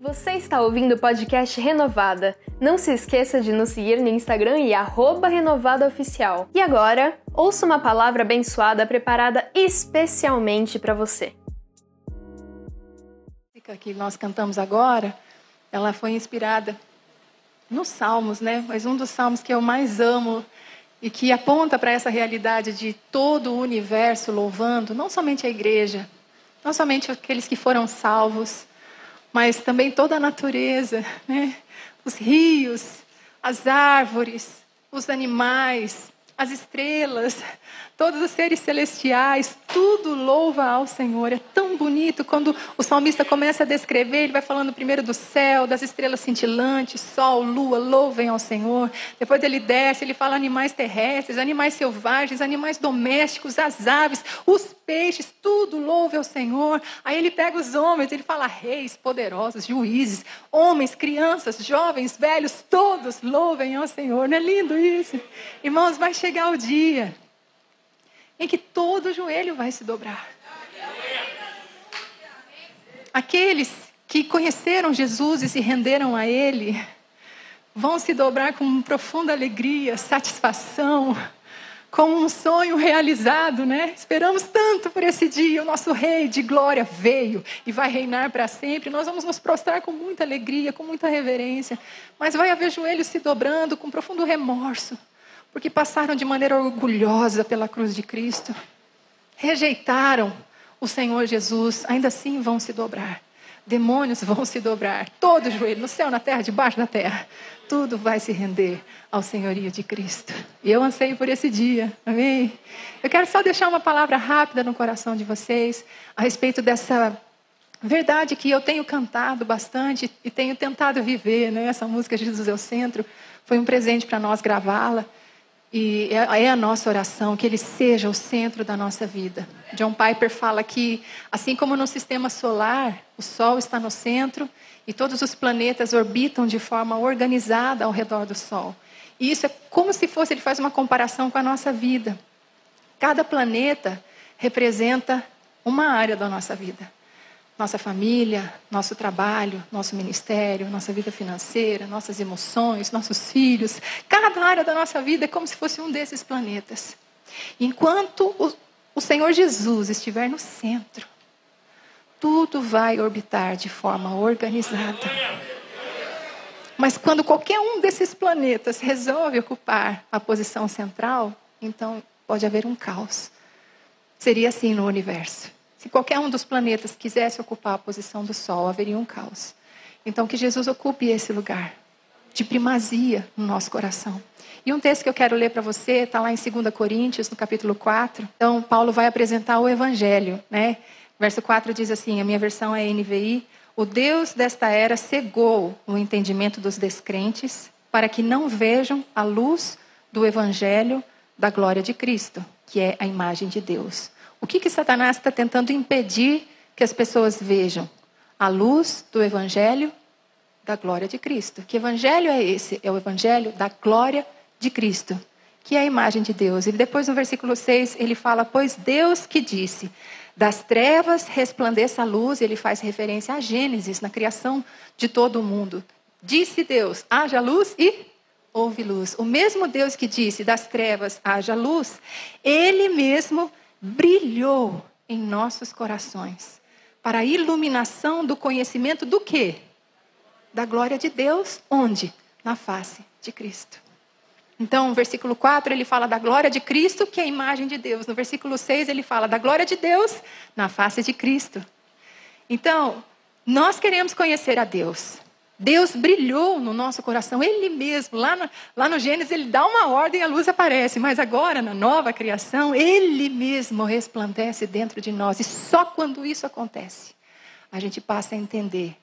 Você está ouvindo o podcast Renovada. Não se esqueça de nos seguir no Instagram e renovadaoficial. E agora, ouça uma palavra abençoada preparada especialmente para você. A que nós cantamos agora, ela foi inspirada nos Salmos, né? Mas um dos salmos que eu mais amo e que aponta para essa realidade de todo o universo louvando, não somente a igreja, não somente aqueles que foram salvos, mas também toda a natureza, né? os rios, as árvores, os animais, as estrelas, todos os seres celestiais, tudo louva ao Senhor. É tão bonito quando o salmista começa a descrever, ele vai falando primeiro do céu, das estrelas cintilantes, sol, lua, louvem ao Senhor. Depois ele desce, ele fala animais terrestres, animais selvagens, animais domésticos, as aves, os peixes, tudo louve ao Senhor. Aí ele pega os homens, ele fala reis, poderosos, juízes, homens, crianças, jovens, velhos, todos louvem ao Senhor. Não é lindo isso? Irmãos, vai chegar o dia em que todo joelho vai se dobrar. Aqueles que conheceram Jesus e se renderam a Ele vão se dobrar com profunda alegria, satisfação, com um sonho realizado, né? Esperamos tanto por esse dia. O nosso Rei de glória veio e vai reinar para sempre. Nós vamos nos prostrar com muita alegria, com muita reverência, mas vai haver joelhos se dobrando com profundo remorso porque passaram de maneira orgulhosa pela cruz de Cristo, rejeitaram o Senhor Jesus, ainda assim vão se dobrar. Demônios vão se dobrar, todo joelho, no céu, na terra, debaixo da terra, tudo vai se render ao senhorio de Cristo. E eu anseio por esse dia, amém? Eu quero só deixar uma palavra rápida no coração de vocês a respeito dessa verdade que eu tenho cantado bastante e tenho tentado viver, né? Essa música Jesus é o Centro foi um presente para nós gravá-la. E é, é a nossa oração que ele seja o centro da nossa vida. John Piper fala que, assim como no sistema solar, o Sol está no centro e todos os planetas orbitam de forma organizada ao redor do Sol. E isso é como se fosse, ele faz uma comparação com a nossa vida. Cada planeta representa uma área da nossa vida nossa família, nosso trabalho, nosso ministério, nossa vida financeira, nossas emoções, nossos filhos. Cada área da nossa vida é como se fosse um desses planetas. Enquanto o, o Senhor Jesus estiver no centro, tudo vai orbitar de forma organizada. Mas quando qualquer um desses planetas resolve ocupar a posição central, então pode haver um caos. Seria assim no universo. Se qualquer um dos planetas quisesse ocupar a posição do Sol, haveria um caos. Então, que Jesus ocupe esse lugar de primazia no nosso coração. E um texto que eu quero ler para você está lá em 2 Coríntios, no capítulo 4. Então, Paulo vai apresentar o Evangelho. Né? Verso 4 diz assim: a minha versão é NVI. O Deus desta era cegou o entendimento dos descrentes para que não vejam a luz do Evangelho da glória de Cristo, que é a imagem de Deus. O que, que Satanás está tentando impedir que as pessoas vejam? A luz do Evangelho da glória de Cristo. Que evangelho é esse? É o evangelho da glória de Cristo, que é a imagem de Deus. E depois no versículo 6 ele fala: Pois Deus que disse, das trevas resplandeça a luz, ele faz referência a Gênesis, na criação de todo o mundo. Disse Deus: haja luz e houve luz. O mesmo Deus que disse, das trevas haja luz, ele mesmo brilhou em nossos corações para a iluminação do conhecimento do quê? Da glória de Deus, onde? Na face de Cristo. Então, no versículo 4, ele fala da glória de Cristo, que é a imagem de Deus. No versículo 6, ele fala da glória de Deus na face de Cristo. Então, nós queremos conhecer a Deus. Deus brilhou no nosso coração, Ele mesmo. Lá no, lá no Gênesis, Ele dá uma ordem e a luz aparece. Mas agora, na nova criação, Ele mesmo resplandece dentro de nós. E só quando isso acontece, a gente passa a entender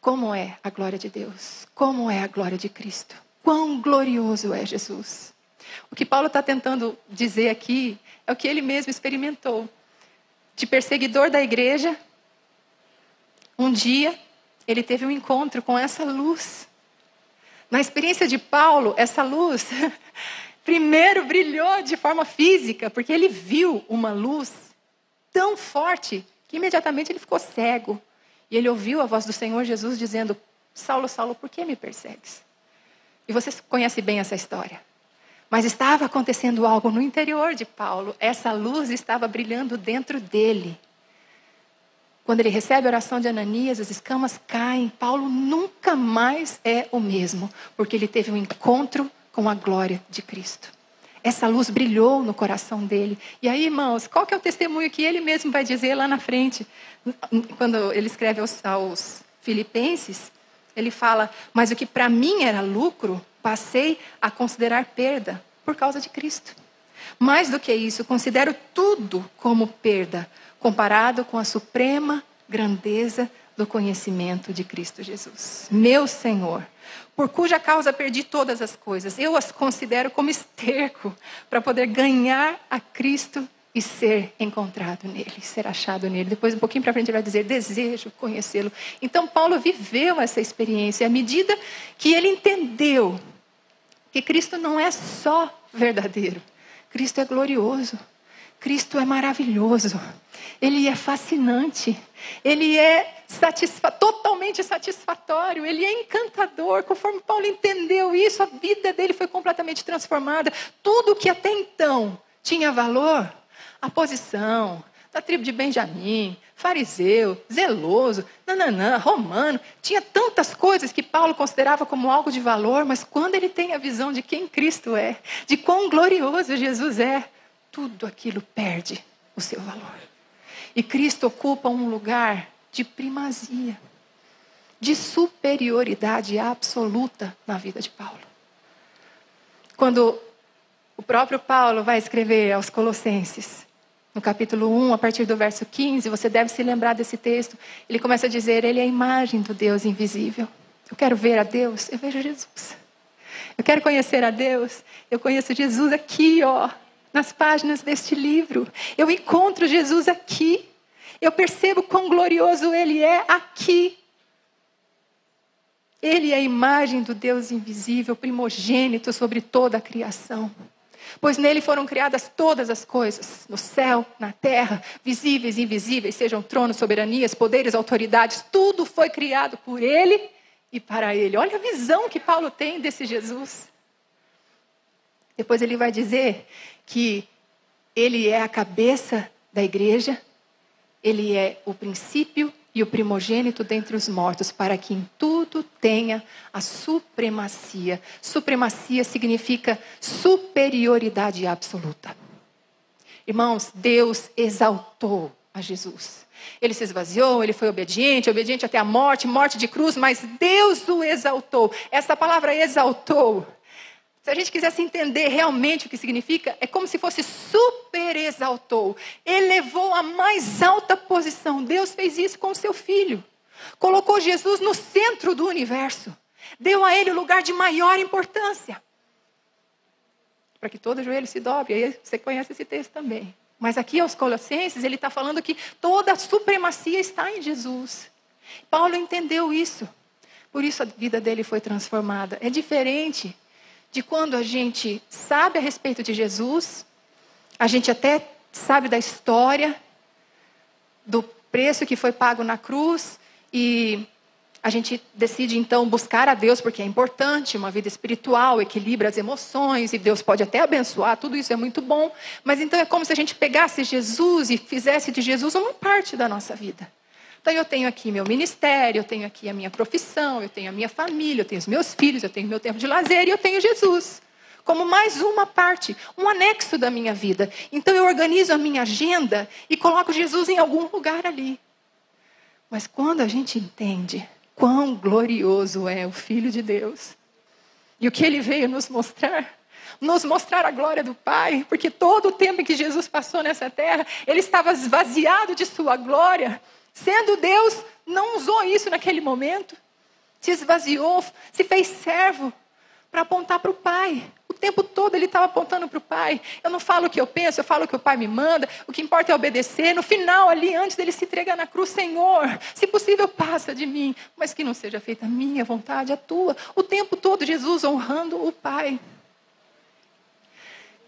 como é a glória de Deus, como é a glória de Cristo, quão glorioso é Jesus. O que Paulo está tentando dizer aqui é o que ele mesmo experimentou. De perseguidor da igreja, um dia ele teve um encontro com essa luz. Na experiência de Paulo, essa luz primeiro brilhou de forma física, porque ele viu uma luz tão forte que imediatamente ele ficou cego. E ele ouviu a voz do Senhor Jesus dizendo: Saulo, Saulo, por que me persegues? E você conhece bem essa história. Mas estava acontecendo algo no interior de Paulo. Essa luz estava brilhando dentro dele. Quando ele recebe a oração de Ananias, as escamas caem. Paulo nunca mais é o mesmo, porque ele teve um encontro com a glória de Cristo. Essa luz brilhou no coração dele. E aí, irmãos, qual que é o testemunho que ele mesmo vai dizer lá na frente? Quando ele escreve aos, aos Filipenses, ele fala: Mas o que para mim era lucro, passei a considerar perda por causa de Cristo. Mais do que isso, considero tudo como perda comparado com a suprema grandeza do conhecimento de Cristo Jesus, meu Senhor, por cuja causa perdi todas as coisas. Eu as considero como esterco para poder ganhar a Cristo e ser encontrado nele, ser achado nele. Depois, um pouquinho para frente, ele vai dizer: desejo conhecê-lo. Então, Paulo viveu essa experiência à medida que ele entendeu que Cristo não é só verdadeiro, Cristo é glorioso. Cristo é maravilhoso, Ele é fascinante, Ele é satisfa totalmente satisfatório, Ele é encantador. Conforme Paulo entendeu isso, a vida dele foi completamente transformada. Tudo que até então tinha valor, a posição da tribo de Benjamim, fariseu, zeloso, nananã, romano, tinha tantas coisas que Paulo considerava como algo de valor, mas quando ele tem a visão de quem Cristo é, de quão glorioso Jesus é, tudo aquilo perde o seu valor. E Cristo ocupa um lugar de primazia, de superioridade absoluta na vida de Paulo. Quando o próprio Paulo vai escrever aos Colossenses, no capítulo 1, a partir do verso 15, você deve se lembrar desse texto. Ele começa a dizer: Ele é a imagem do Deus invisível. Eu quero ver a Deus, eu vejo Jesus. Eu quero conhecer a Deus, eu conheço Jesus aqui, ó, nas páginas deste livro. Eu encontro Jesus aqui. Eu percebo quão glorioso Ele é aqui. Ele é a imagem do Deus invisível, primogênito sobre toda a criação. Pois nele foram criadas todas as coisas, no céu, na terra, visíveis e invisíveis, sejam tronos, soberanias, poderes, autoridades, tudo foi criado por ele e para ele. Olha a visão que Paulo tem desse Jesus. Depois ele vai dizer que ele é a cabeça da igreja, ele é o princípio e o primogênito dentre os mortos, para que em tudo tenha a supremacia. Supremacia significa superioridade absoluta. Irmãos, Deus exaltou a Jesus. Ele se esvaziou, ele foi obediente, obediente até a morte, morte de cruz, mas Deus o exaltou. Essa palavra exaltou se a gente quisesse entender realmente o que significa, é como se fosse super exaltou, elevou a mais alta posição. Deus fez isso com o seu filho. Colocou Jesus no centro do universo. Deu a ele o lugar de maior importância. Para que todo joelho se dobre. Aí você conhece esse texto também. Mas aqui aos Colossenses, ele está falando que toda a supremacia está em Jesus. Paulo entendeu isso. Por isso a vida dele foi transformada. É diferente de quando a gente sabe a respeito de Jesus, a gente até sabe da história, do preço que foi pago na cruz, e a gente decide então buscar a Deus porque é importante, uma vida espiritual, equilibra as emoções e Deus pode até abençoar, tudo isso é muito bom, mas então é como se a gente pegasse Jesus e fizesse de Jesus uma parte da nossa vida. Então eu tenho aqui meu ministério, eu tenho aqui a minha profissão, eu tenho a minha família, eu tenho os meus filhos, eu tenho meu tempo de lazer e eu tenho Jesus. Como mais uma parte, um anexo da minha vida. Então eu organizo a minha agenda e coloco Jesus em algum lugar ali. Mas quando a gente entende quão glorioso é o Filho de Deus e o que ele veio nos mostrar, nos mostrar a glória do Pai, porque todo o tempo em que Jesus passou nessa terra, ele estava esvaziado de sua glória Sendo Deus, não usou isso naquele momento. Se esvaziou, se fez servo para apontar para o Pai. O tempo todo ele estava apontando para o Pai. Eu não falo o que eu penso, eu falo o que o Pai me manda. O que importa é obedecer. No final, ali, antes dele se entregar na cruz, Senhor, se possível, passa de mim, mas que não seja feita a minha vontade, a tua. O tempo todo, Jesus honrando o Pai.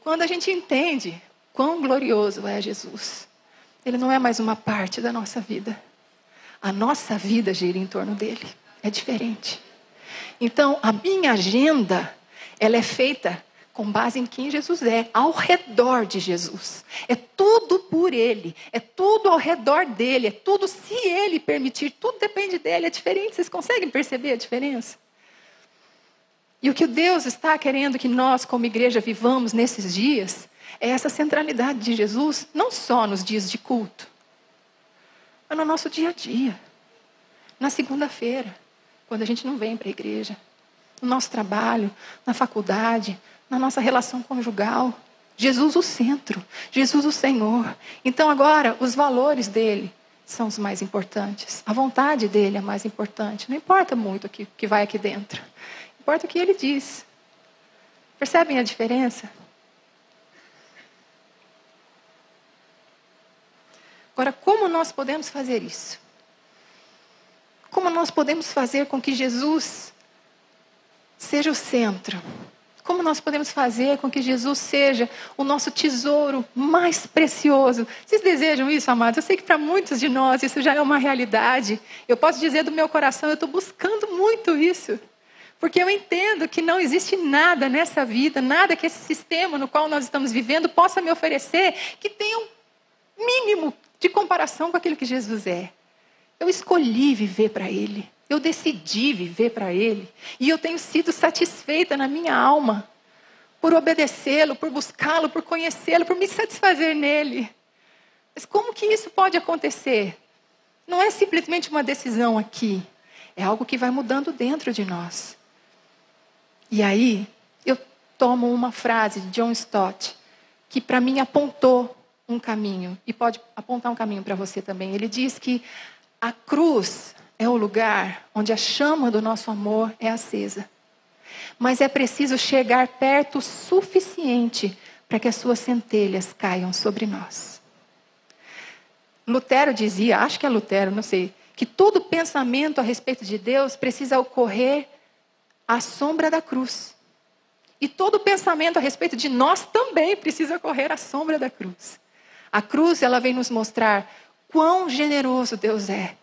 Quando a gente entende quão glorioso é Jesus, ele não é mais uma parte da nossa vida. a nossa vida gira em torno dele. É diferente. Então, a minha agenda, ela é feita com base em quem Jesus é, ao redor de Jesus. É tudo por Ele, é tudo ao redor dele, é tudo se Ele permitir, tudo depende dele, é diferente. Vocês conseguem perceber a diferença? E o que Deus está querendo que nós, como igreja, vivamos nesses dias é essa centralidade de Jesus, não só nos dias de culto, mas no nosso dia a dia. Na segunda-feira, quando a gente não vem para a igreja, no nosso trabalho, na faculdade, na nossa relação conjugal. Jesus o centro, Jesus o Senhor. Então agora os valores dele são os mais importantes. A vontade dele é mais importante. Não importa muito o que, que vai aqui dentro. Importa o que ele diz. Percebem a diferença? Agora, como nós podemos fazer isso? Como nós podemos fazer com que Jesus seja o centro? Como nós podemos fazer com que Jesus seja o nosso tesouro mais precioso? Vocês desejam isso, amados? Eu sei que para muitos de nós isso já é uma realidade. Eu posso dizer do meu coração, eu estou buscando muito isso. Porque eu entendo que não existe nada nessa vida, nada que esse sistema no qual nós estamos vivendo possa me oferecer que tenha um mínimo de comparação com aquilo que Jesus é. Eu escolhi viver para Ele. Eu decidi viver para Ele. E eu tenho sido satisfeita na minha alma por obedecê-lo, por buscá-lo, por conhecê-lo, por me satisfazer nele. Mas como que isso pode acontecer? Não é simplesmente uma decisão aqui. É algo que vai mudando dentro de nós. E aí, eu tomo uma frase de John Stott, que para mim apontou um caminho, e pode apontar um caminho para você também. Ele diz que a cruz é o lugar onde a chama do nosso amor é acesa. Mas é preciso chegar perto o suficiente para que as suas centelhas caiam sobre nós. Lutero dizia, acho que é Lutero, não sei, que todo pensamento a respeito de Deus precisa ocorrer à sombra da cruz. E todo pensamento a respeito de nós também precisa ocorrer à sombra da cruz. A cruz, ela vem nos mostrar quão generoso Deus é,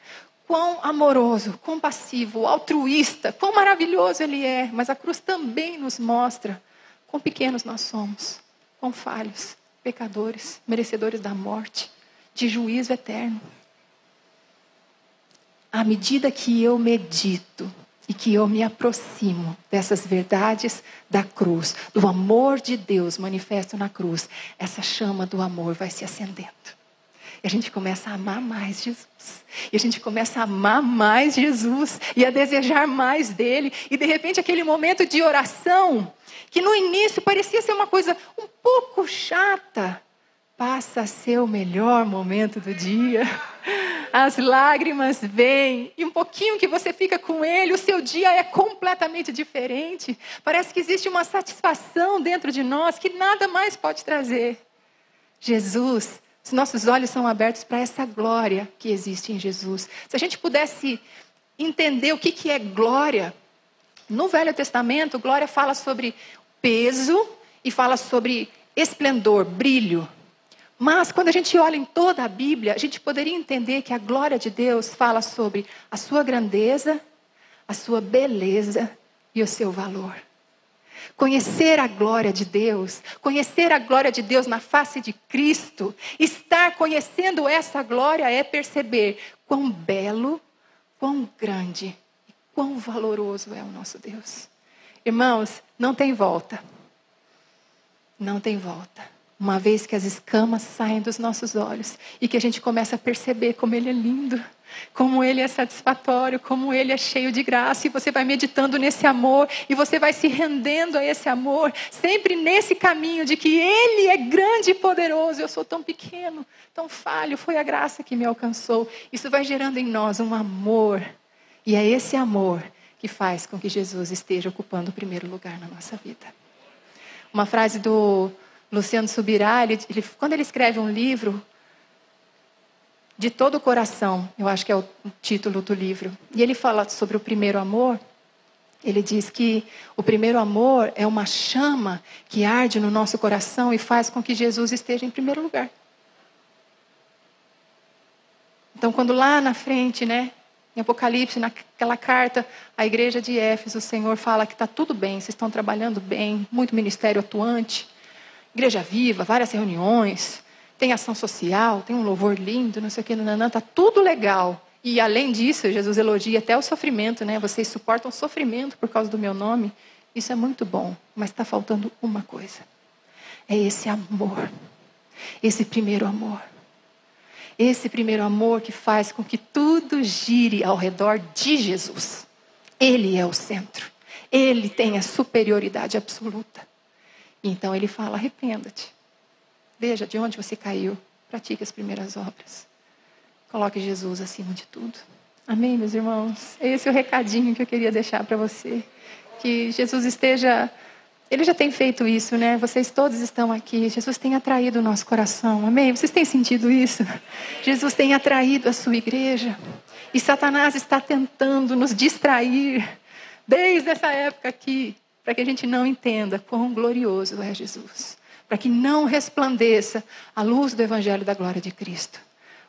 quão amoroso, compassivo, altruísta, quão maravilhoso Ele é. Mas a cruz também nos mostra quão pequenos nós somos, quão falhos, pecadores, merecedores da morte, de juízo eterno. À medida que eu medito e que eu me aproximo dessas verdades da cruz, do amor de Deus manifesto na cruz, essa chama do amor vai se acendendo. E a gente começa a amar mais Jesus. E a gente começa a amar mais Jesus e a desejar mais dele. E de repente aquele momento de oração, que no início parecia ser uma coisa um pouco chata, passa a ser o melhor momento do dia. As lágrimas vêm, e um pouquinho que você fica com ele, o seu dia é completamente diferente. Parece que existe uma satisfação dentro de nós que nada mais pode trazer. Jesus os nossos olhos são abertos para essa glória que existe em Jesus. Se a gente pudesse entender o que, que é glória, no Velho Testamento, glória fala sobre peso e fala sobre esplendor, brilho. Mas quando a gente olha em toda a Bíblia, a gente poderia entender que a glória de Deus fala sobre a sua grandeza, a sua beleza e o seu valor. Conhecer a glória de Deus, conhecer a glória de Deus na face de Cristo, estar conhecendo essa glória é perceber quão belo, quão grande e quão valoroso é o nosso Deus. Irmãos, não tem volta. Não tem volta uma vez que as escamas saem dos nossos olhos e que a gente começa a perceber como Ele é lindo, como Ele é satisfatório, como Ele é cheio de graça, e você vai meditando nesse amor e você vai se rendendo a esse amor, sempre nesse caminho de que Ele é grande e poderoso, eu sou tão pequeno, tão falho, foi a graça que me alcançou. Isso vai gerando em nós um amor, e é esse amor que faz com que Jesus esteja ocupando o primeiro lugar na nossa vida. Uma frase do Luciano Subirá, ele, ele, quando ele escreve um livro, de todo o coração, eu acho que é o título do livro, e ele fala sobre o primeiro amor. Ele diz que o primeiro amor é uma chama que arde no nosso coração e faz com que Jesus esteja em primeiro lugar. Então, quando lá na frente, né, em Apocalipse, naquela carta à igreja de Éfeso, o Senhor fala que está tudo bem, vocês estão trabalhando bem, muito ministério atuante, igreja viva, várias reuniões, tem ação social, tem um louvor lindo, não sei o que, não, está tudo legal. E além disso, Jesus elogia até o sofrimento, né? Vocês suportam sofrimento por causa do meu nome. Isso é muito bom, mas está faltando uma coisa. É esse amor. Esse primeiro amor. Esse primeiro amor que faz com que tudo gire ao redor de Jesus. Ele é o centro. Ele tem a superioridade absoluta. Então ele fala: arrependa-te. Veja de onde você caiu. Pratique as primeiras obras. Coloque Jesus acima de tudo. Amém, meus irmãos? Esse é o recadinho que eu queria deixar para você. Que Jesus esteja ele já tem feito isso, né? Vocês todos estão aqui. Jesus tem atraído o nosso coração. Amém? Vocês têm sentido isso? Jesus tem atraído a sua igreja. E Satanás está tentando nos distrair desde essa época aqui, para que a gente não entenda quão glorioso é Jesus. Para que não resplandeça a luz do evangelho da glória de Cristo.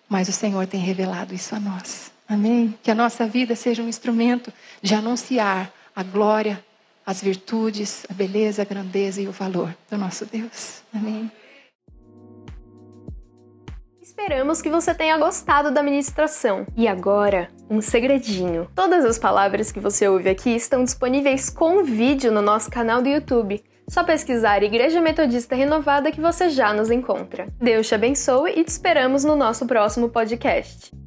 Mas o Senhor tem revelado isso a nós. Amém? Que a nossa vida seja um instrumento de anunciar a glória as virtudes, a beleza, a grandeza e o valor do nosso Deus. Amém. Esperamos que você tenha gostado da ministração. E agora, um segredinho. Todas as palavras que você ouve aqui estão disponíveis com vídeo no nosso canal do YouTube. Só pesquisar Igreja Metodista Renovada que você já nos encontra. Deus te abençoe e te esperamos no nosso próximo podcast.